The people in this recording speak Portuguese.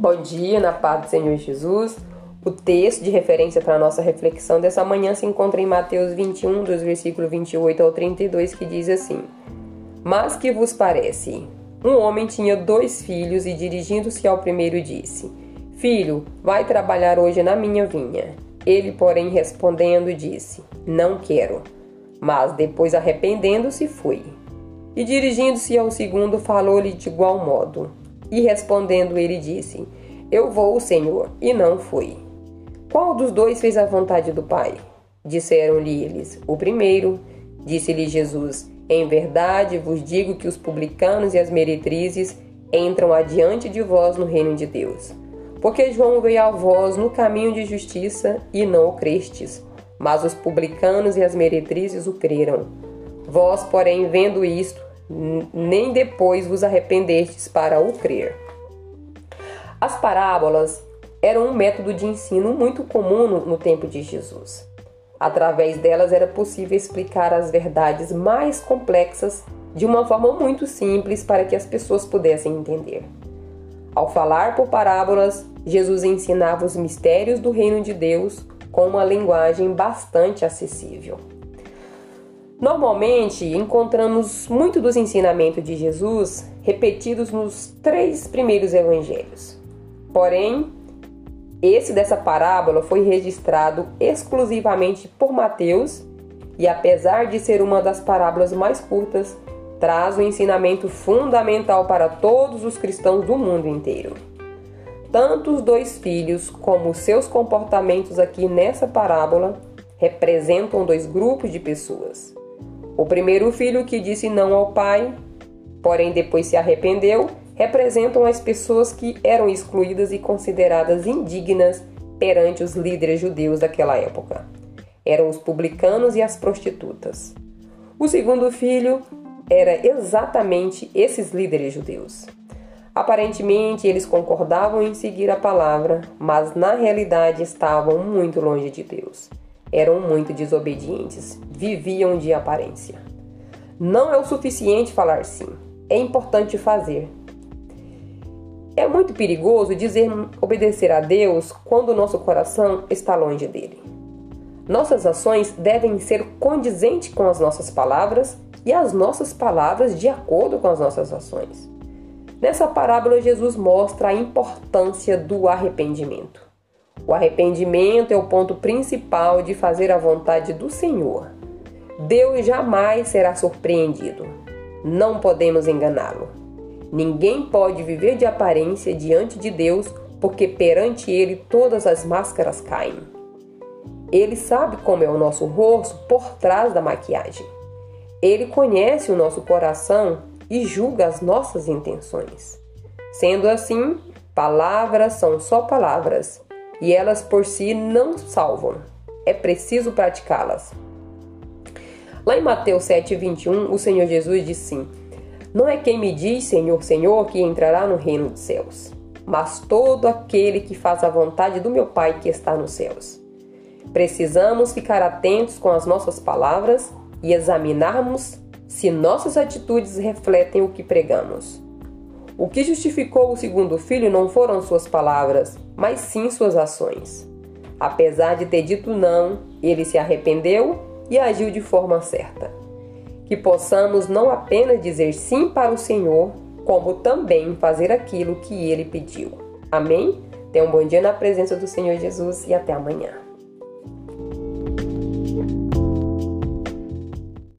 Bom dia, na paz do Senhor Jesus. O texto de referência para a nossa reflexão dessa manhã se encontra em Mateus 21, dos versículos 28 ao 32, que diz assim: Mas que vos parece? Um homem tinha dois filhos e, dirigindo-se ao primeiro, disse: Filho, vai trabalhar hoje na minha vinha. Ele, porém, respondendo, disse: Não quero. Mas depois, arrependendo-se, foi. E dirigindo-se ao segundo, falou-lhe de igual modo. E respondendo ele disse: Eu vou, Senhor, e não fui. Qual dos dois fez a vontade do Pai? Disseram-lhe eles: O primeiro. Disse-lhe Jesus: Em verdade vos digo que os publicanos e as meretrizes entram adiante de vós no reino de Deus. Porque João veio a vós no caminho de justiça e não o crestes, mas os publicanos e as meretrizes o creram. Vós, porém, vendo isto, nem depois vos arrependestes para o crer. As parábolas eram um método de ensino muito comum no tempo de Jesus. Através delas era possível explicar as verdades mais complexas de uma forma muito simples para que as pessoas pudessem entender. Ao falar por parábolas, Jesus ensinava os mistérios do reino de Deus com uma linguagem bastante acessível. Normalmente encontramos muito dos ensinamentos de Jesus repetidos nos três primeiros evangelhos. Porém, esse dessa parábola foi registrado exclusivamente por Mateus e, apesar de ser uma das parábolas mais curtas, traz um ensinamento fundamental para todos os cristãos do mundo inteiro. Tanto os dois filhos como seus comportamentos aqui nessa parábola representam dois grupos de pessoas. O primeiro filho que disse não ao pai, porém depois se arrependeu, representam as pessoas que eram excluídas e consideradas indignas perante os líderes judeus daquela época. Eram os publicanos e as prostitutas. O segundo filho era exatamente esses líderes judeus. Aparentemente, eles concordavam em seguir a palavra, mas na realidade estavam muito longe de Deus eram muito desobedientes, viviam de aparência. Não é o suficiente falar sim, é importante fazer. É muito perigoso dizer obedecer a Deus quando o nosso coração está longe dele. Nossas ações devem ser condizentes com as nossas palavras e as nossas palavras de acordo com as nossas ações. Nessa parábola, Jesus mostra a importância do arrependimento. O arrependimento é o ponto principal de fazer a vontade do Senhor. Deus jamais será surpreendido. Não podemos enganá-lo. Ninguém pode viver de aparência diante de Deus, porque perante Ele todas as máscaras caem. Ele sabe como é o nosso rosto por trás da maquiagem. Ele conhece o nosso coração e julga as nossas intenções. Sendo assim, palavras são só palavras e elas por si não salvam. É preciso praticá-las. Lá em Mateus 7,21, o Senhor Jesus diz sim: Não é quem me diz Senhor, Senhor que entrará no reino dos céus, mas todo aquele que faz a vontade do meu Pai que está nos céus. Precisamos ficar atentos com as nossas palavras e examinarmos se nossas atitudes refletem o que pregamos. O que justificou o segundo filho não foram suas palavras, mas sim suas ações. Apesar de ter dito não, ele se arrependeu e agiu de forma certa. Que possamos não apenas dizer sim para o Senhor, como também fazer aquilo que ele pediu. Amém? Tenha um bom dia na presença do Senhor Jesus e até amanhã.